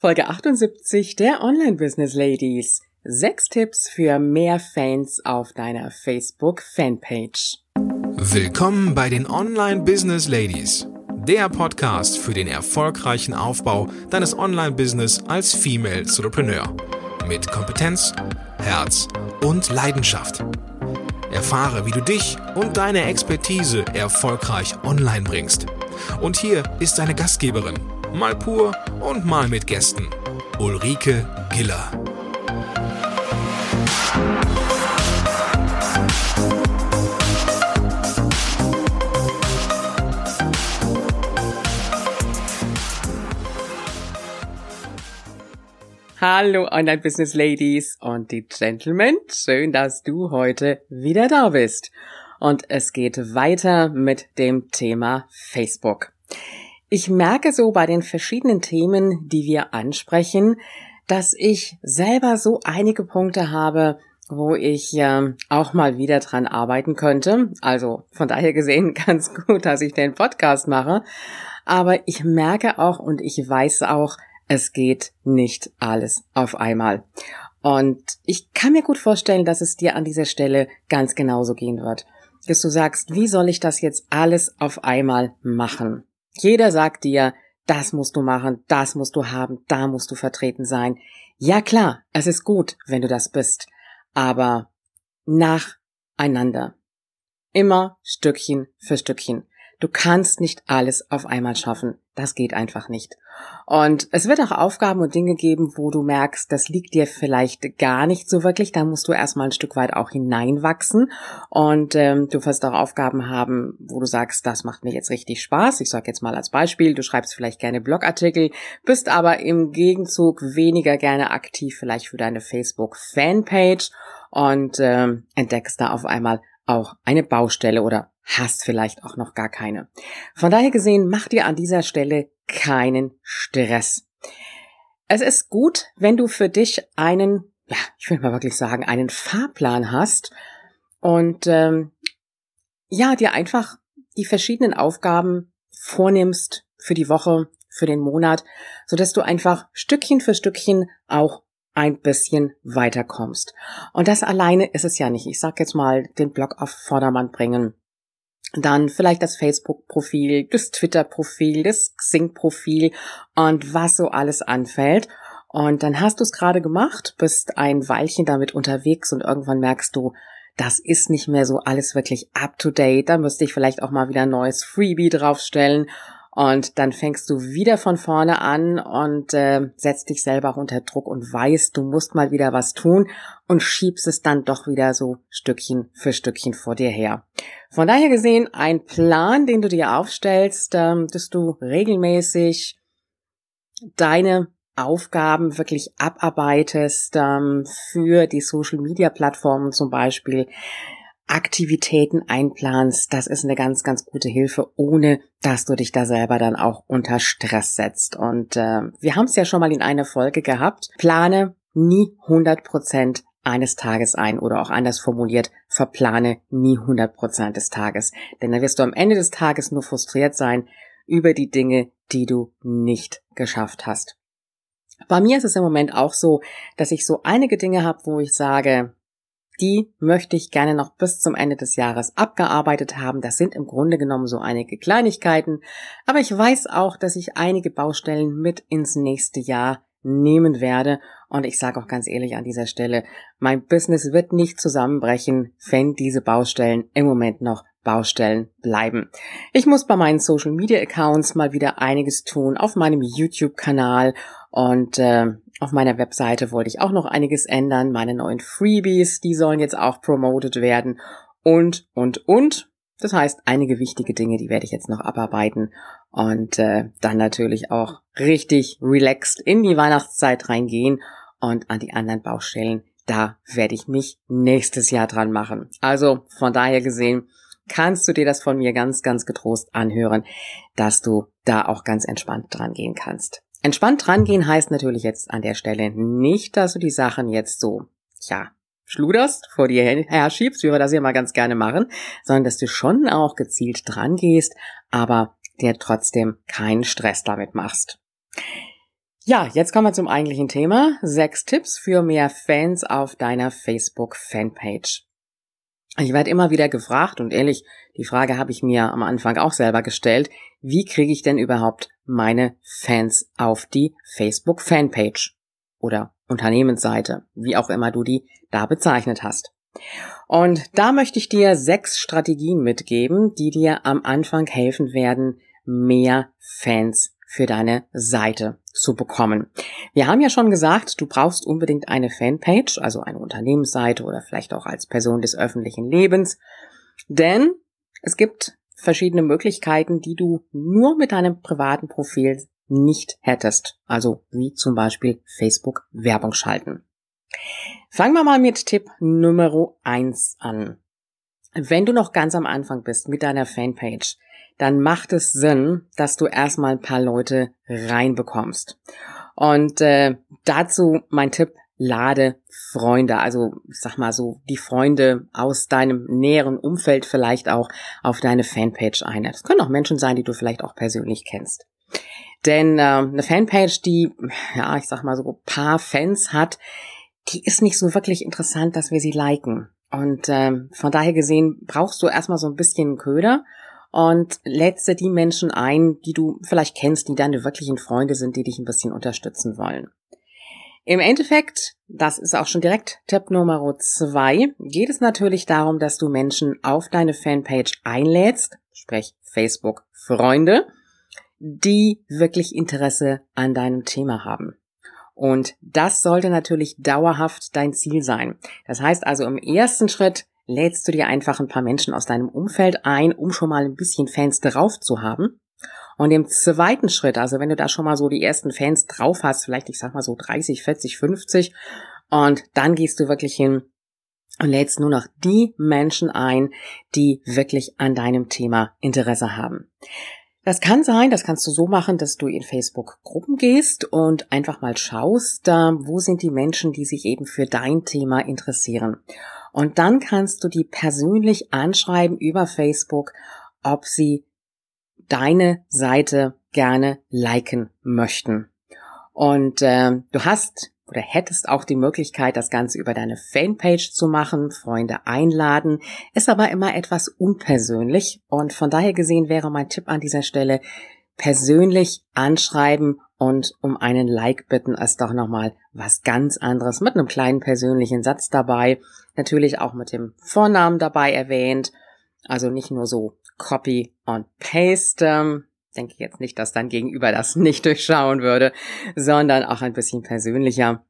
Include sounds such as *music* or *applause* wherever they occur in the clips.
Folge 78 der Online Business Ladies. Sechs Tipps für mehr Fans auf deiner Facebook Fanpage. Willkommen bei den Online Business Ladies. Der Podcast für den erfolgreichen Aufbau deines Online-Business als Female Entrepreneur. Mit Kompetenz, Herz und Leidenschaft. Erfahre, wie du dich und deine Expertise erfolgreich online bringst. Und hier ist deine Gastgeberin, mal pur und mal mit Gästen. Ulrike Giller. Hallo Online Business Ladies und die Gentlemen. Schön, dass du heute wieder da bist. Und es geht weiter mit dem Thema Facebook. Ich merke so bei den verschiedenen Themen, die wir ansprechen, dass ich selber so einige Punkte habe, wo ich äh, auch mal wieder dran arbeiten könnte. Also von daher gesehen *laughs* ganz gut, dass ich den Podcast mache. Aber ich merke auch und ich weiß auch, es geht nicht alles auf einmal. Und ich kann mir gut vorstellen, dass es dir an dieser Stelle ganz genauso gehen wird. Dass du sagst, wie soll ich das jetzt alles auf einmal machen? Jeder sagt dir, das musst du machen, das musst du haben, da musst du vertreten sein. Ja klar, es ist gut, wenn du das bist, aber nacheinander. Immer Stückchen für Stückchen. Du kannst nicht alles auf einmal schaffen. Das geht einfach nicht. Und es wird auch Aufgaben und Dinge geben, wo du merkst, das liegt dir vielleicht gar nicht so wirklich. Da musst du erstmal ein Stück weit auch hineinwachsen. Und ähm, du wirst auch Aufgaben haben, wo du sagst, das macht mir jetzt richtig Spaß. Ich sage jetzt mal als Beispiel, du schreibst vielleicht gerne Blogartikel, bist aber im Gegenzug weniger gerne aktiv vielleicht für deine Facebook-Fanpage und ähm, entdeckst da auf einmal auch eine Baustelle oder hast vielleicht auch noch gar keine. Von daher gesehen, mach dir an dieser Stelle keinen Stress. Es ist gut, wenn du für dich einen, ja, ich will mal wirklich sagen, einen Fahrplan hast und ähm, ja, dir einfach die verschiedenen Aufgaben vornimmst für die Woche, für den Monat, so dass du einfach Stückchen für Stückchen auch ein bisschen weiterkommst. Und das alleine ist es ja nicht. Ich sag jetzt mal, den Blog auf Vordermann bringen, dann vielleicht das Facebook-Profil, das Twitter-Profil, das Xing-Profil und was so alles anfällt. Und dann hast du es gerade gemacht, bist ein Weilchen damit unterwegs und irgendwann merkst du, das ist nicht mehr so alles wirklich up to date. Da müsste ich vielleicht auch mal wieder ein neues Freebie draufstellen und dann fängst du wieder von vorne an und äh, setzt dich selber auch unter Druck und weißt, du musst mal wieder was tun und schiebst es dann doch wieder so Stückchen für Stückchen vor dir her. Von daher gesehen ein Plan, den du dir aufstellst, ähm, dass du regelmäßig deine Aufgaben wirklich abarbeitest ähm, für die Social-Media-Plattformen zum Beispiel, Aktivitäten einplanst, das ist eine ganz, ganz gute Hilfe, ohne dass du dich da selber dann auch unter Stress setzt. Und äh, wir haben es ja schon mal in einer Folge gehabt. Plane nie 100 Prozent eines Tages ein oder auch anders formuliert, verplane nie 100 Prozent des Tages. Denn dann wirst du am Ende des Tages nur frustriert sein über die Dinge, die du nicht geschafft hast. Bei mir ist es im Moment auch so, dass ich so einige Dinge habe, wo ich sage, die möchte ich gerne noch bis zum Ende des Jahres abgearbeitet haben. Das sind im Grunde genommen so einige Kleinigkeiten. Aber ich weiß auch, dass ich einige Baustellen mit ins nächste Jahr nehmen werde. Und ich sage auch ganz ehrlich an dieser Stelle, mein Business wird nicht zusammenbrechen, wenn diese Baustellen im Moment noch Baustellen bleiben. Ich muss bei meinen Social Media Accounts mal wieder einiges tun, auf meinem YouTube-Kanal und äh, auf meiner Webseite wollte ich auch noch einiges ändern. Meine neuen Freebies, die sollen jetzt auch promoted werden. Und, und, und. Das heißt, einige wichtige Dinge, die werde ich jetzt noch abarbeiten. Und äh, dann natürlich auch richtig relaxed in die Weihnachtszeit reingehen. Und an die anderen Baustellen, da werde ich mich nächstes Jahr dran machen. Also von daher gesehen, kannst du dir das von mir ganz, ganz getrost anhören, dass du da auch ganz entspannt dran gehen kannst. Entspannt rangehen heißt natürlich jetzt an der Stelle nicht, dass du die Sachen jetzt so, ja, schluderst, vor dir her schiebst, wie wir das ja mal ganz gerne machen, sondern dass du schon auch gezielt dran gehst, aber dir trotzdem keinen Stress damit machst. Ja, jetzt kommen wir zum eigentlichen Thema. Sechs Tipps für mehr Fans auf deiner Facebook-Fanpage. Ich werde immer wieder gefragt und ehrlich, die Frage habe ich mir am Anfang auch selber gestellt. Wie kriege ich denn überhaupt meine Fans auf die Facebook-Fanpage oder Unternehmensseite, wie auch immer du die da bezeichnet hast? Und da möchte ich dir sechs Strategien mitgeben, die dir am Anfang helfen werden, mehr Fans für deine Seite zu bekommen. Wir haben ja schon gesagt, du brauchst unbedingt eine Fanpage, also eine Unternehmensseite oder vielleicht auch als Person des öffentlichen Lebens, denn es gibt verschiedene Möglichkeiten, die du nur mit deinem privaten Profil nicht hättest, also wie zum Beispiel Facebook Werbung schalten. Fangen wir mal mit Tipp Nummer eins an. Wenn du noch ganz am Anfang bist mit deiner Fanpage, dann macht es Sinn, dass du erstmal ein paar Leute reinbekommst. Und äh, dazu mein Tipp, lade Freunde, also ich sag mal so, die Freunde aus deinem näheren Umfeld vielleicht auch auf deine Fanpage ein. Das können auch Menschen sein, die du vielleicht auch persönlich kennst. Denn äh, eine Fanpage, die, ja, ich sag mal so, ein paar Fans hat, die ist nicht so wirklich interessant, dass wir sie liken. Und äh, von daher gesehen brauchst du erstmal so ein bisschen Köder und lädst dir die Menschen ein, die du vielleicht kennst, die deine wirklichen Freunde sind, die dich ein bisschen unterstützen wollen. Im Endeffekt, das ist auch schon direkt Tipp Nummer zwei, geht es natürlich darum, dass du Menschen auf deine Fanpage einlädst, sprich Facebook Freunde, die wirklich Interesse an deinem Thema haben. Und das sollte natürlich dauerhaft dein Ziel sein. Das heißt also im ersten Schritt lädst du dir einfach ein paar Menschen aus deinem Umfeld ein, um schon mal ein bisschen Fans drauf zu haben. Und im zweiten Schritt, also wenn du da schon mal so die ersten Fans drauf hast, vielleicht ich sag mal so 30, 40, 50, und dann gehst du wirklich hin und lädst nur noch die Menschen ein, die wirklich an deinem Thema Interesse haben. Das kann sein, das kannst du so machen, dass du in Facebook-Gruppen gehst und einfach mal schaust, wo sind die Menschen, die sich eben für dein Thema interessieren. Und dann kannst du die persönlich anschreiben über Facebook, ob sie deine Seite gerne liken möchten. Und äh, du hast oder hättest auch die Möglichkeit, das Ganze über deine Fanpage zu machen, Freunde einladen, ist aber immer etwas unpersönlich und von daher gesehen wäre mein Tipp an dieser Stelle, persönlich anschreiben und um einen Like bitten ist doch nochmal was ganz anderes mit einem kleinen persönlichen Satz dabei. Natürlich auch mit dem Vornamen dabei erwähnt. Also nicht nur so Copy und Paste. Denke jetzt nicht, dass dein Gegenüber das *laughs* nicht durchschauen würde, sondern auch ein bisschen persönlicher.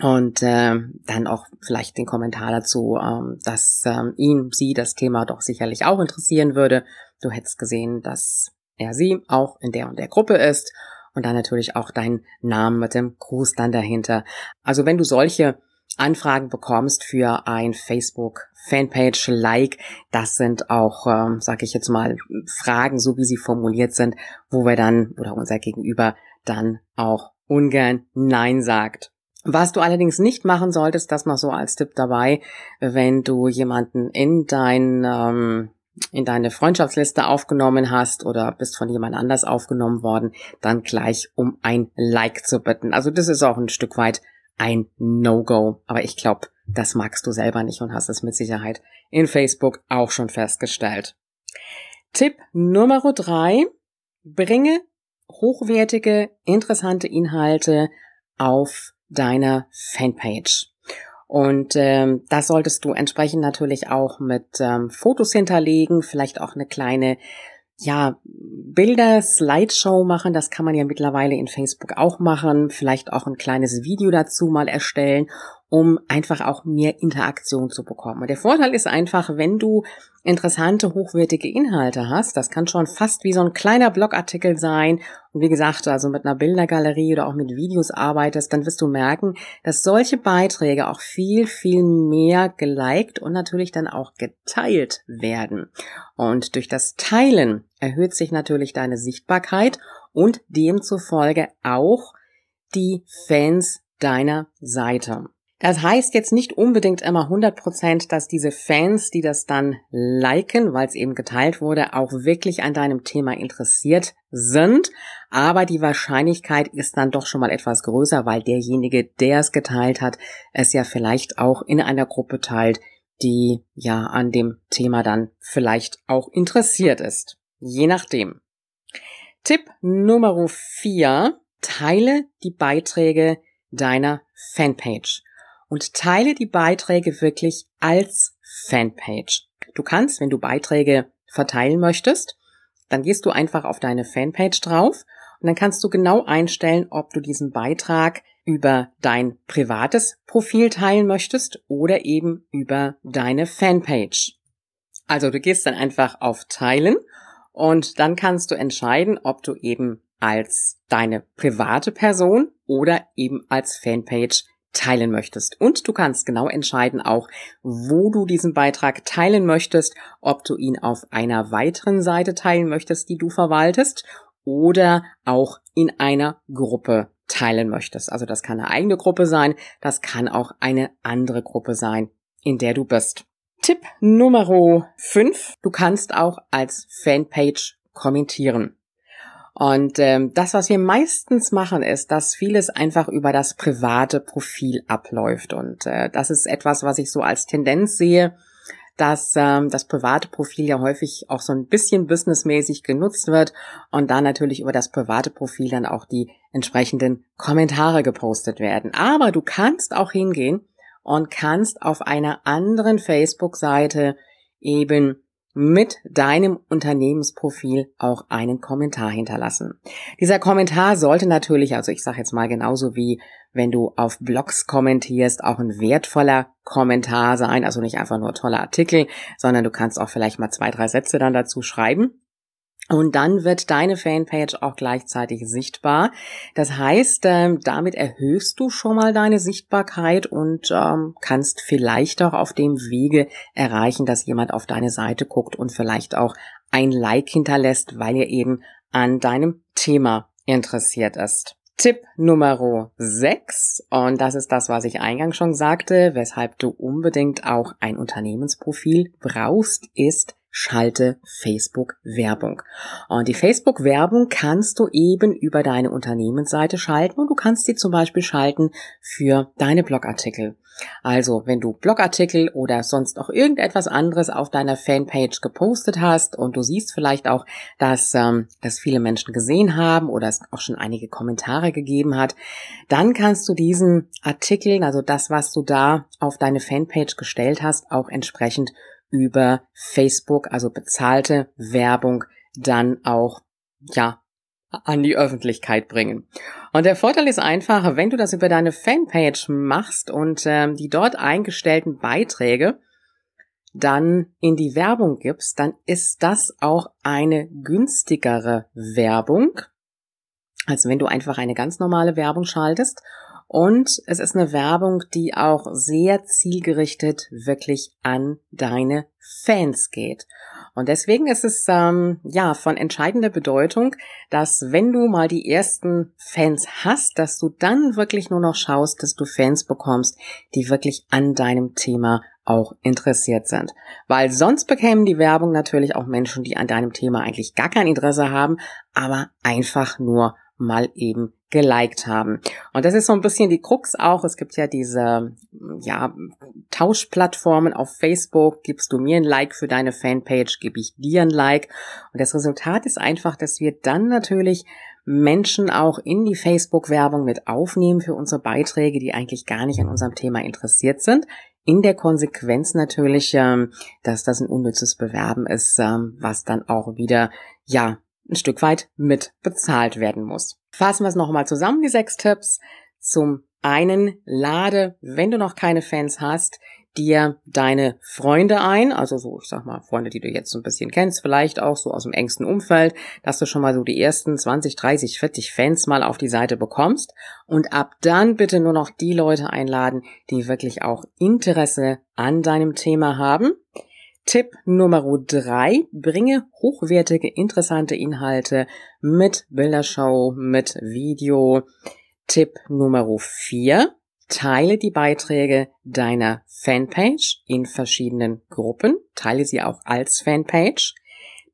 Und äh, dann auch vielleicht den Kommentar dazu, ähm, dass ähm, ihn, sie das Thema doch sicherlich auch interessieren würde. Du hättest gesehen, dass er sie auch in der und der Gruppe ist und dann natürlich auch deinen Namen mit dem Gruß dann dahinter. Also wenn du solche Anfragen bekommst für ein Facebook Fanpage Like, das sind auch, ähm, sage ich jetzt mal, Fragen, so wie sie formuliert sind, wo wir dann oder unser Gegenüber dann auch ungern Nein sagt. Was du allerdings nicht machen solltest, das noch so als Tipp dabei, wenn du jemanden in dein ähm, in deine Freundschaftsliste aufgenommen hast oder bist von jemand anders aufgenommen worden, dann gleich um ein Like zu bitten. Also das ist auch ein Stück weit ein No-Go. Aber ich glaube, das magst du selber nicht und hast es mit Sicherheit in Facebook auch schon festgestellt. Tipp Nummer drei. Bringe hochwertige, interessante Inhalte auf deiner Fanpage. Und ähm, das solltest du entsprechend natürlich auch mit ähm, Fotos hinterlegen, vielleicht auch eine kleine ja, Bilder, Slideshow machen, das kann man ja mittlerweile in Facebook auch machen, vielleicht auch ein kleines Video dazu mal erstellen um einfach auch mehr Interaktion zu bekommen. Und der Vorteil ist einfach, wenn du interessante, hochwertige Inhalte hast, das kann schon fast wie so ein kleiner Blogartikel sein. Und wie gesagt, also mit einer Bildergalerie oder auch mit Videos arbeitest, dann wirst du merken, dass solche Beiträge auch viel, viel mehr geliked und natürlich dann auch geteilt werden. Und durch das Teilen erhöht sich natürlich deine Sichtbarkeit und demzufolge auch die Fans deiner Seite. Das heißt jetzt nicht unbedingt immer 100 Prozent, dass diese Fans, die das dann liken, weil es eben geteilt wurde, auch wirklich an deinem Thema interessiert sind. Aber die Wahrscheinlichkeit ist dann doch schon mal etwas größer, weil derjenige, der es geteilt hat, es ja vielleicht auch in einer Gruppe teilt, die ja an dem Thema dann vielleicht auch interessiert ist. Je nachdem. Tipp Nummer vier: Teile die Beiträge deiner Fanpage und teile die Beiträge wirklich als Fanpage. Du kannst, wenn du Beiträge verteilen möchtest, dann gehst du einfach auf deine Fanpage drauf und dann kannst du genau einstellen, ob du diesen Beitrag über dein privates Profil teilen möchtest oder eben über deine Fanpage. Also du gehst dann einfach auf Teilen und dann kannst du entscheiden, ob du eben als deine private Person oder eben als Fanpage teilen möchtest. Und du kannst genau entscheiden auch, wo du diesen Beitrag teilen möchtest, ob du ihn auf einer weiteren Seite teilen möchtest, die du verwaltest, oder auch in einer Gruppe teilen möchtest. Also das kann eine eigene Gruppe sein, das kann auch eine andere Gruppe sein, in der du bist. Tipp Nummer 5. Du kannst auch als Fanpage kommentieren. Und ähm, das, was wir meistens machen, ist, dass vieles einfach über das private Profil abläuft. Und äh, das ist etwas, was ich so als Tendenz sehe, dass ähm, das private Profil ja häufig auch so ein bisschen businessmäßig genutzt wird und da natürlich über das private Profil dann auch die entsprechenden Kommentare gepostet werden. Aber du kannst auch hingehen und kannst auf einer anderen Facebook-Seite eben mit deinem Unternehmensprofil auch einen Kommentar hinterlassen. Dieser Kommentar sollte natürlich, also ich sage jetzt mal genauso wie wenn du auf Blogs kommentierst, auch ein wertvoller Kommentar sein, also nicht einfach nur toller Artikel, sondern du kannst auch vielleicht mal zwei, drei Sätze dann dazu schreiben. Und dann wird deine Fanpage auch gleichzeitig sichtbar. Das heißt, ähm, damit erhöhst du schon mal deine Sichtbarkeit und ähm, kannst vielleicht auch auf dem Wege erreichen, dass jemand auf deine Seite guckt und vielleicht auch ein Like hinterlässt, weil er eben an deinem Thema interessiert ist. Tipp Nummer 6, und das ist das, was ich eingangs schon sagte, weshalb du unbedingt auch ein Unternehmensprofil brauchst, ist schalte Facebook Werbung. Und die Facebook Werbung kannst du eben über deine Unternehmensseite schalten und du kannst sie zum Beispiel schalten für deine Blogartikel. Also, wenn du Blogartikel oder sonst auch irgendetwas anderes auf deiner Fanpage gepostet hast und du siehst vielleicht auch, dass ähm, das viele Menschen gesehen haben oder es auch schon einige Kommentare gegeben hat, dann kannst du diesen Artikel, also das, was du da auf deine Fanpage gestellt hast, auch entsprechend über Facebook, also bezahlte Werbung, dann auch, ja, an die Öffentlichkeit bringen. Und der Vorteil ist einfach, wenn du das über deine Fanpage machst und ähm, die dort eingestellten Beiträge dann in die Werbung gibst, dann ist das auch eine günstigere Werbung, als wenn du einfach eine ganz normale Werbung schaltest. Und es ist eine Werbung, die auch sehr zielgerichtet wirklich an deine Fans geht. Und deswegen ist es ähm, ja von entscheidender Bedeutung, dass wenn du mal die ersten Fans hast, dass du dann wirklich nur noch schaust, dass du Fans bekommst, die wirklich an deinem Thema auch interessiert sind. Weil sonst bekämen die Werbung natürlich auch Menschen, die an deinem Thema eigentlich gar kein Interesse haben, aber einfach nur mal eben geliked haben. Und das ist so ein bisschen die Krux auch. Es gibt ja diese, ja, Tauschplattformen auf Facebook. Gibst du mir ein Like für deine Fanpage, gebe ich dir ein Like. Und das Resultat ist einfach, dass wir dann natürlich Menschen auch in die Facebook-Werbung mit aufnehmen für unsere Beiträge, die eigentlich gar nicht an unserem Thema interessiert sind. In der Konsequenz natürlich, ähm, dass das ein unnützes Bewerben ist, ähm, was dann auch wieder, ja, ein Stück weit mit bezahlt werden muss. Fassen wir es nochmal zusammen, die sechs Tipps. Zum einen lade, wenn du noch keine Fans hast, dir deine Freunde ein, also so, ich sag mal, Freunde, die du jetzt so ein bisschen kennst, vielleicht auch so aus dem engsten Umfeld, dass du schon mal so die ersten 20, 30, 40 Fans mal auf die Seite bekommst und ab dann bitte nur noch die Leute einladen, die wirklich auch Interesse an deinem Thema haben. Tipp Nummer drei, bringe hochwertige, interessante Inhalte mit Bildershow, mit Video. Tipp Nummer vier, teile die Beiträge deiner Fanpage in verschiedenen Gruppen, teile sie auch als Fanpage.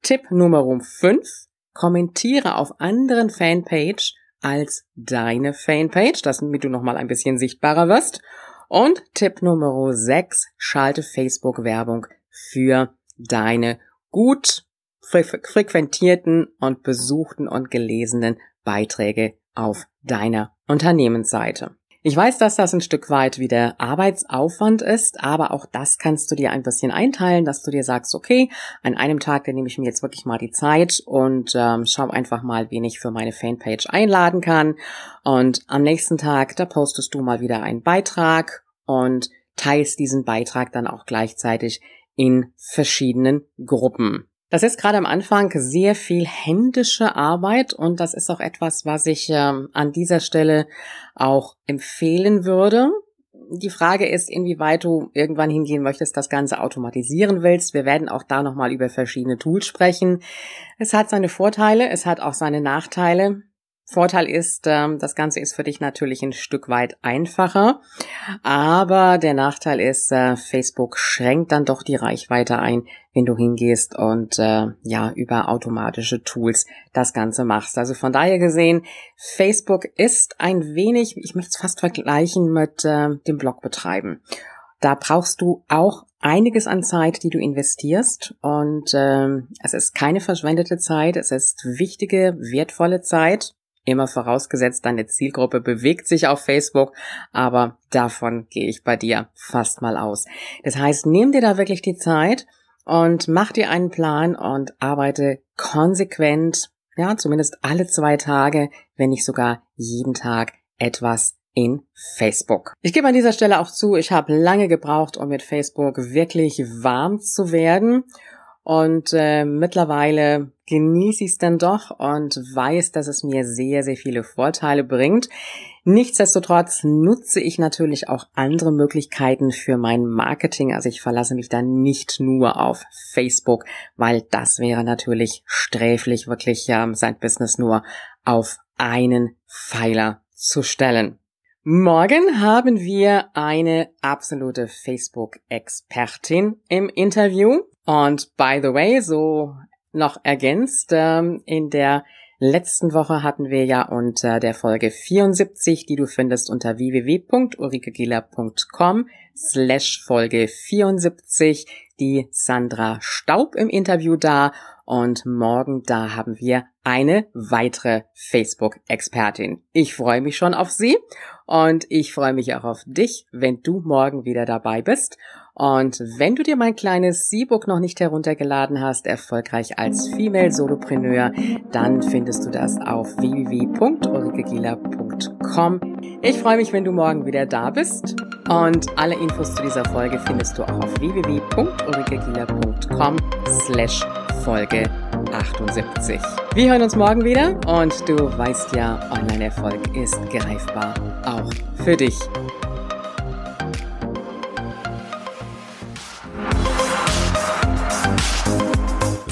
Tipp Nummer 5, kommentiere auf anderen Fanpage als deine Fanpage, damit du nochmal ein bisschen sichtbarer wirst. Und Tipp Nummer 6, schalte Facebook-Werbung für deine gut frequentierten und besuchten und gelesenen Beiträge auf deiner Unternehmensseite. Ich weiß, dass das ein Stück weit wieder Arbeitsaufwand ist, aber auch das kannst du dir ein bisschen einteilen, dass du dir sagst, okay, an einem Tag, da nehme ich mir jetzt wirklich mal die Zeit und ähm, schau einfach mal, wen ich für meine Fanpage einladen kann. Und am nächsten Tag, da postest du mal wieder einen Beitrag und teilst diesen Beitrag dann auch gleichzeitig in verschiedenen Gruppen. Das ist gerade am Anfang sehr viel händische Arbeit und das ist auch etwas, was ich ähm, an dieser Stelle auch empfehlen würde. Die Frage ist, inwieweit du irgendwann hingehen möchtest, das Ganze automatisieren willst. Wir werden auch da nochmal über verschiedene Tools sprechen. Es hat seine Vorteile, es hat auch seine Nachteile. Vorteil ist, ähm, das Ganze ist für dich natürlich ein Stück weit einfacher, aber der Nachteil ist, äh, Facebook schränkt dann doch die Reichweite ein, wenn du hingehst und äh, ja über automatische Tools das Ganze machst. Also von daher gesehen, Facebook ist ein wenig, ich möchte es fast vergleichen mit äh, dem Blog betreiben. Da brauchst du auch einiges an Zeit, die du investierst. Und äh, es ist keine verschwendete Zeit, es ist wichtige, wertvolle Zeit. Immer vorausgesetzt, deine Zielgruppe bewegt sich auf Facebook, aber davon gehe ich bei dir fast mal aus. Das heißt, nimm dir da wirklich die Zeit und mach dir einen Plan und arbeite konsequent, ja, zumindest alle zwei Tage, wenn nicht sogar jeden Tag etwas in Facebook. Ich gebe an dieser Stelle auch zu, ich habe lange gebraucht, um mit Facebook wirklich warm zu werden und äh, mittlerweile genieße ich es dann doch und weiß, dass es mir sehr, sehr viele Vorteile bringt. Nichtsdestotrotz nutze ich natürlich auch andere Möglichkeiten für mein Marketing. Also ich verlasse mich dann nicht nur auf Facebook, weil das wäre natürlich sträflich, wirklich ähm, sein Business nur auf einen Pfeiler zu stellen. Morgen haben wir eine absolute Facebook-Expertin im Interview. Und by the way, so noch ergänzt, ähm, in der letzten Woche hatten wir ja unter der Folge 74, die du findest unter www.ulrikegieler.com slash Folge 74, die Sandra Staub im Interview da und morgen da haben wir eine weitere Facebook-Expertin. Ich freue mich schon auf sie und ich freue mich auch auf dich, wenn du morgen wieder dabei bist. Und wenn du dir mein kleines E-Book noch nicht heruntergeladen hast, erfolgreich als Female Solopreneur, dann findest du das auf www.ulrikegieler.com. Ich freue mich, wenn du morgen wieder da bist. Und alle Infos zu dieser Folge findest du auch auf www.ulrikegieler.com slash Folge 78. Wir hören uns morgen wieder und du weißt ja, Online-Erfolg ist greifbar, auch für dich.